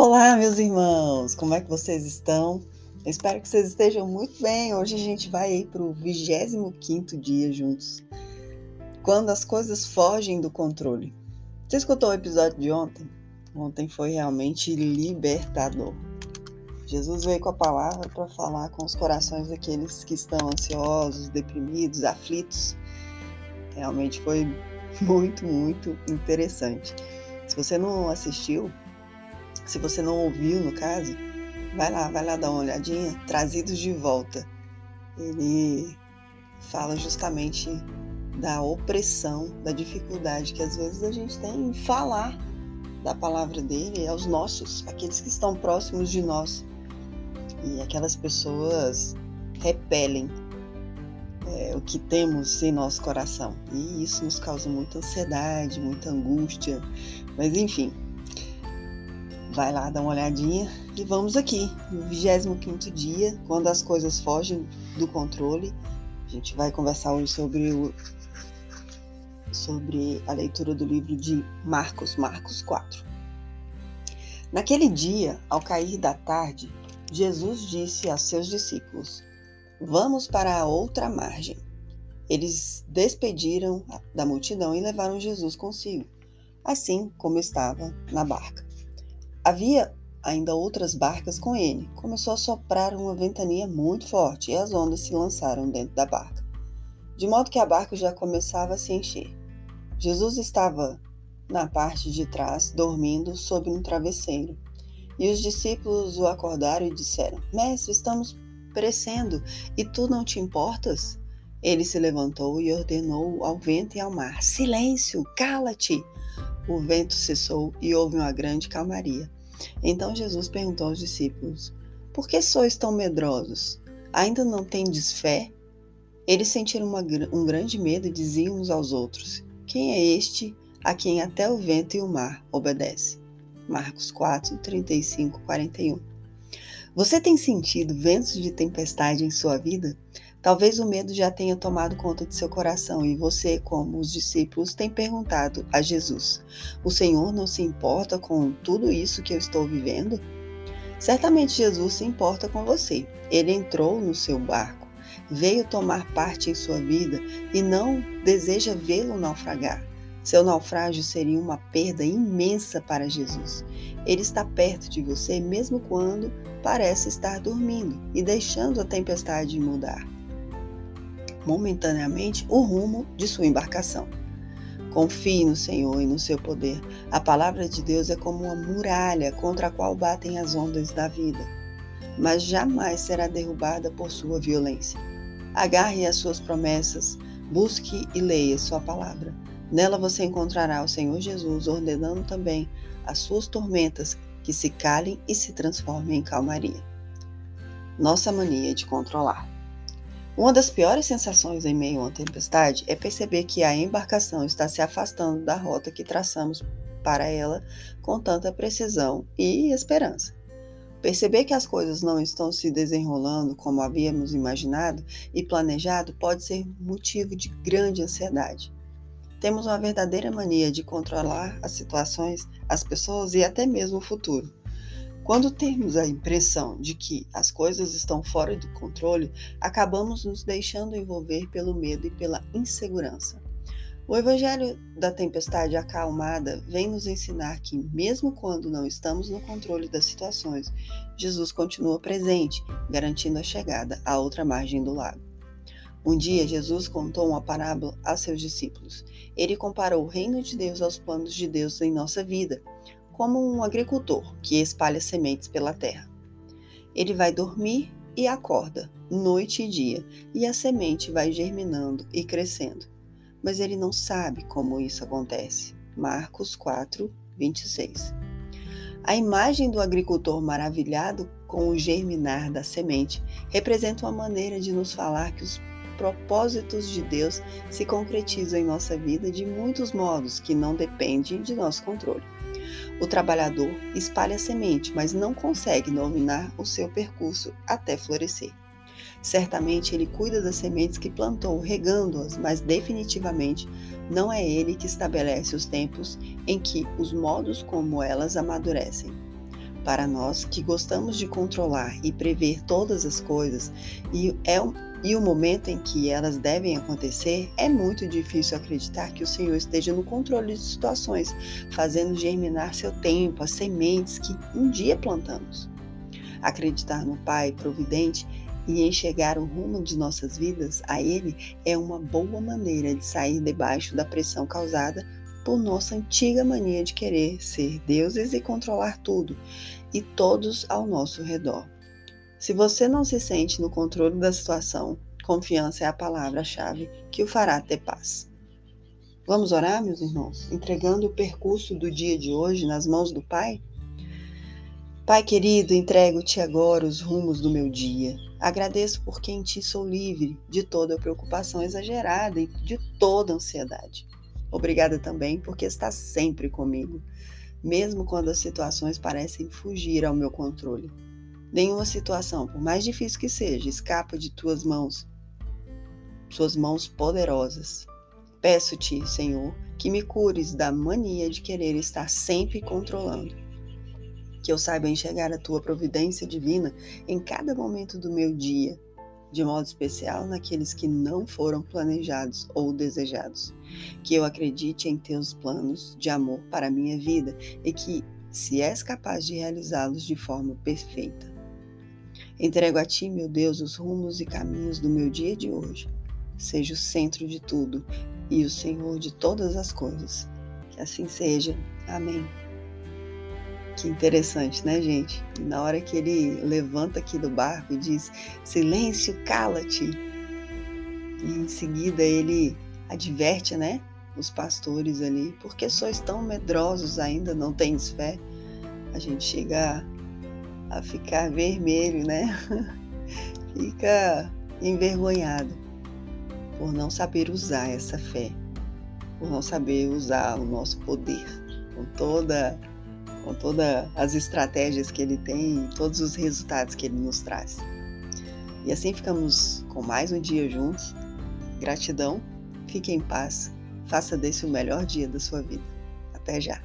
Olá, meus irmãos! Como é que vocês estão? Eu espero que vocês estejam muito bem. Hoje a gente vai para o 25 dia juntos. Quando as coisas fogem do controle. Você escutou o episódio de ontem? Ontem foi realmente libertador. Jesus veio com a palavra para falar com os corações daqueles que estão ansiosos, deprimidos, aflitos. Realmente foi muito, muito interessante. Se você não assistiu, se você não ouviu, no caso, vai lá, vai lá dar uma olhadinha. Trazidos de volta. Ele fala justamente da opressão, da dificuldade que às vezes a gente tem em falar da palavra dele aos nossos, aqueles que estão próximos de nós. E aquelas pessoas repelem é, o que temos em nosso coração. E isso nos causa muita ansiedade, muita angústia. Mas enfim, vai lá dar uma olhadinha e vamos aqui, no 25 dia, quando as coisas fogem do controle. A gente vai conversar hoje sobre o sobre a leitura do livro de Marcos, Marcos 4. Naquele dia, ao cair da tarde, Jesus disse a seus discípulos: Vamos para a outra margem. Eles despediram da multidão e levaram Jesus consigo, assim como estava na barca. Havia ainda outras barcas com ele. Começou a soprar uma ventania muito forte e as ondas se lançaram dentro da barca, de modo que a barca já começava a se encher. Jesus estava na parte de trás, dormindo sob um travesseiro. E os discípulos o acordaram e disseram: Mestre, estamos perecendo e tu não te importas? Ele se levantou e ordenou ao vento e ao mar: Silêncio, cala-te! O vento cessou e houve uma grande calmaria. Então Jesus perguntou aos discípulos: Por que sois tão medrosos? Ainda não tendes fé? Eles sentiram uma, um grande medo e diziam uns aos outros: Quem é este a quem até o vento e o mar obedecem? Marcos 4, 35, 41. Você tem sentido ventos de tempestade em sua vida? Talvez o medo já tenha tomado conta de seu coração e você, como os discípulos, tem perguntado a Jesus: O Senhor não se importa com tudo isso que eu estou vivendo? Certamente Jesus se importa com você. Ele entrou no seu barco, veio tomar parte em sua vida e não deseja vê-lo naufragar. Seu naufrágio seria uma perda imensa para Jesus. Ele está perto de você mesmo quando parece estar dormindo e deixando a tempestade mudar momentaneamente o rumo de sua embarcação. Confie no Senhor e no seu poder. A palavra de Deus é como uma muralha contra a qual batem as ondas da vida, mas jamais será derrubada por sua violência. Agarre as suas promessas, busque e leia sua palavra. Nela você encontrará o Senhor Jesus ordenando também as suas tormentas que se calem e se transformem em calmaria. Nossa mania de controlar. Uma das piores sensações em meio a uma tempestade é perceber que a embarcação está se afastando da rota que traçamos para ela com tanta precisão e esperança. Perceber que as coisas não estão se desenrolando como havíamos imaginado e planejado pode ser motivo de grande ansiedade. Temos uma verdadeira mania de controlar as situações, as pessoas e até mesmo o futuro. Quando temos a impressão de que as coisas estão fora do controle, acabamos nos deixando envolver pelo medo e pela insegurança. O Evangelho da Tempestade Acalmada vem nos ensinar que, mesmo quando não estamos no controle das situações, Jesus continua presente, garantindo a chegada à outra margem do lago. Um dia, Jesus contou uma parábola a seus discípulos. Ele comparou o reino de Deus aos planos de Deus em nossa vida como um agricultor que espalha sementes pela terra. Ele vai dormir e acorda, noite e dia, e a semente vai germinando e crescendo. Mas ele não sabe como isso acontece. Marcos 4, 26. A imagem do agricultor maravilhado com o germinar da semente representa uma maneira de nos falar que os propósitos de Deus se concretizam em nossa vida de muitos modos que não dependem de nosso controle. O trabalhador espalha a semente, mas não consegue dominar o seu percurso até florescer. Certamente ele cuida das sementes que plantou, regando-as, mas definitivamente não é ele que estabelece os tempos em que os modos como elas amadurecem. Para nós que gostamos de controlar e prever todas as coisas e, é, e o momento em que elas devem acontecer, é muito difícil acreditar que o Senhor esteja no controle de situações, fazendo germinar seu tempo, as sementes que um dia plantamos. Acreditar no Pai providente e enxergar o rumo de nossas vidas a Ele é uma boa maneira de sair debaixo da pressão causada por nossa antiga mania de querer ser deuses e controlar tudo e todos ao nosso redor. Se você não se sente no controle da situação, confiança é a palavra-chave que o fará ter paz. Vamos orar, meus irmãos, entregando o percurso do dia de hoje nas mãos do Pai? Pai querido, entrego-te agora os rumos do meu dia. Agradeço porque em ti sou livre de toda preocupação exagerada e de toda ansiedade. Obrigada também porque está sempre comigo, mesmo quando as situações parecem fugir ao meu controle. Nenhuma situação, por mais difícil que seja, escapa de tuas mãos, suas mãos poderosas. Peço-te, Senhor, que me cures da mania de querer estar sempre controlando. Que eu saiba enxergar a tua providência divina em cada momento do meu dia de modo especial naqueles que não foram planejados ou desejados. Que eu acredite em teus planos de amor para a minha vida e que, se és capaz de realizá-los de forma perfeita. Entrego a ti, meu Deus, os rumos e caminhos do meu dia de hoje. Seja o centro de tudo e o Senhor de todas as coisas. Que assim seja. Amém. Que interessante, né, gente? Na hora que ele levanta aqui do barco e diz: Silêncio, cala-te. E em seguida ele adverte, né? Os pastores ali, porque sois tão medrosos ainda, não tens fé? A gente chega a ficar vermelho, né? Fica envergonhado por não saber usar essa fé, por não saber usar o nosso poder com toda com todas as estratégias que ele tem todos os resultados que ele nos traz. E assim ficamos com mais um dia juntos. Gratidão, fique em paz, faça desse o melhor dia da sua vida. Até já!